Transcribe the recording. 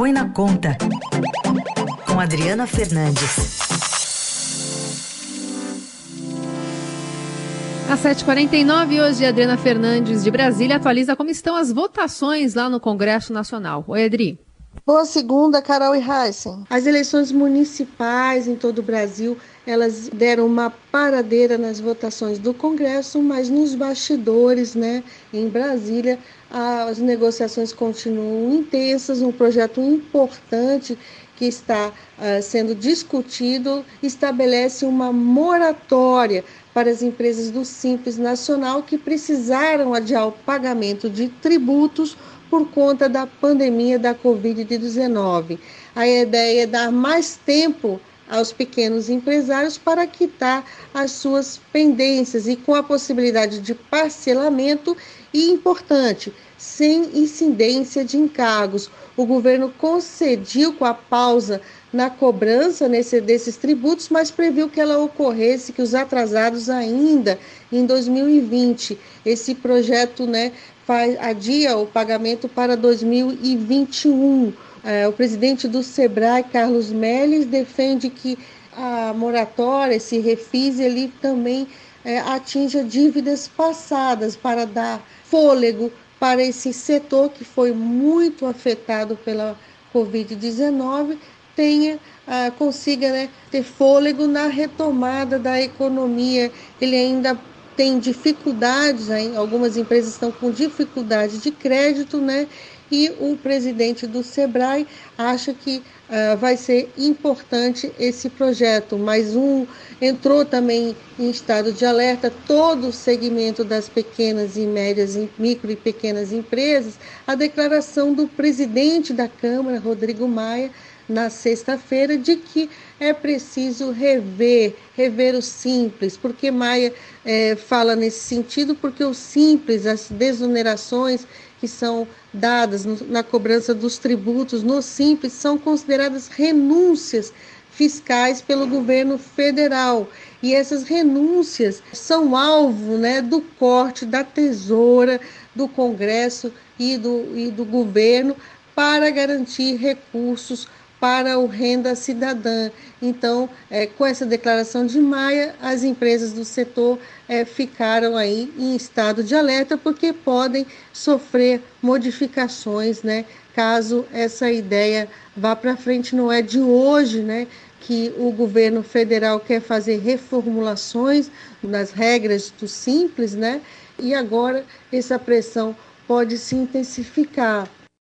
Põe na Conta, com Adriana Fernandes. Às 7h49, hoje, Adriana Fernandes de Brasília atualiza como estão as votações lá no Congresso Nacional. Oi, Adri. Boa segunda, Carol e Heisen. As eleições municipais em todo o Brasil, elas deram uma paradeira nas votações do Congresso, mas nos bastidores, né, em Brasília, as negociações continuam intensas, um projeto importante que está uh, sendo discutido estabelece uma moratória para as empresas do Simples Nacional que precisaram adiar o pagamento de tributos por conta da pandemia da Covid-19. A ideia é dar mais tempo aos pequenos empresários para quitar as suas pendências e com a possibilidade de parcelamento e importante, sem incidência de encargos. O governo concediu com a pausa na cobrança nesse, desses tributos, mas previu que ela ocorresse, que os atrasados ainda em 2020. Esse projeto né, faz, adia o pagamento para 2021. É, o presidente do SEBRAE, Carlos Melles, defende que a moratória, esse refis, ele também é, atinja dívidas passadas para dar fôlego para esse setor que foi muito afetado pela Covid-19 tenha ah, consiga né, ter fôlego na retomada da economia. Ele ainda tem dificuldades, algumas empresas estão com dificuldade de crédito, né? E o presidente do Sebrae acha que uh, vai ser importante esse projeto. Mais um entrou também em estado de alerta todo o segmento das pequenas e médias, micro e pequenas empresas. A declaração do presidente da Câmara, Rodrigo Maia, na sexta-feira de que é preciso rever, rever o simples, porque Maia é, fala nesse sentido, porque o simples, as desonerações que são dadas na cobrança dos tributos no simples são consideradas renúncias fiscais pelo governo federal. E essas renúncias são alvo né, do corte da tesoura, do Congresso e do, e do governo para garantir recursos para o renda cidadã. Então, é, com essa declaração de Maia, as empresas do setor é, ficaram aí em estado de alerta porque podem sofrer modificações, né? Caso essa ideia vá para frente, não é de hoje, né? Que o governo federal quer fazer reformulações nas regras do simples, né? E agora essa pressão pode se intensificar.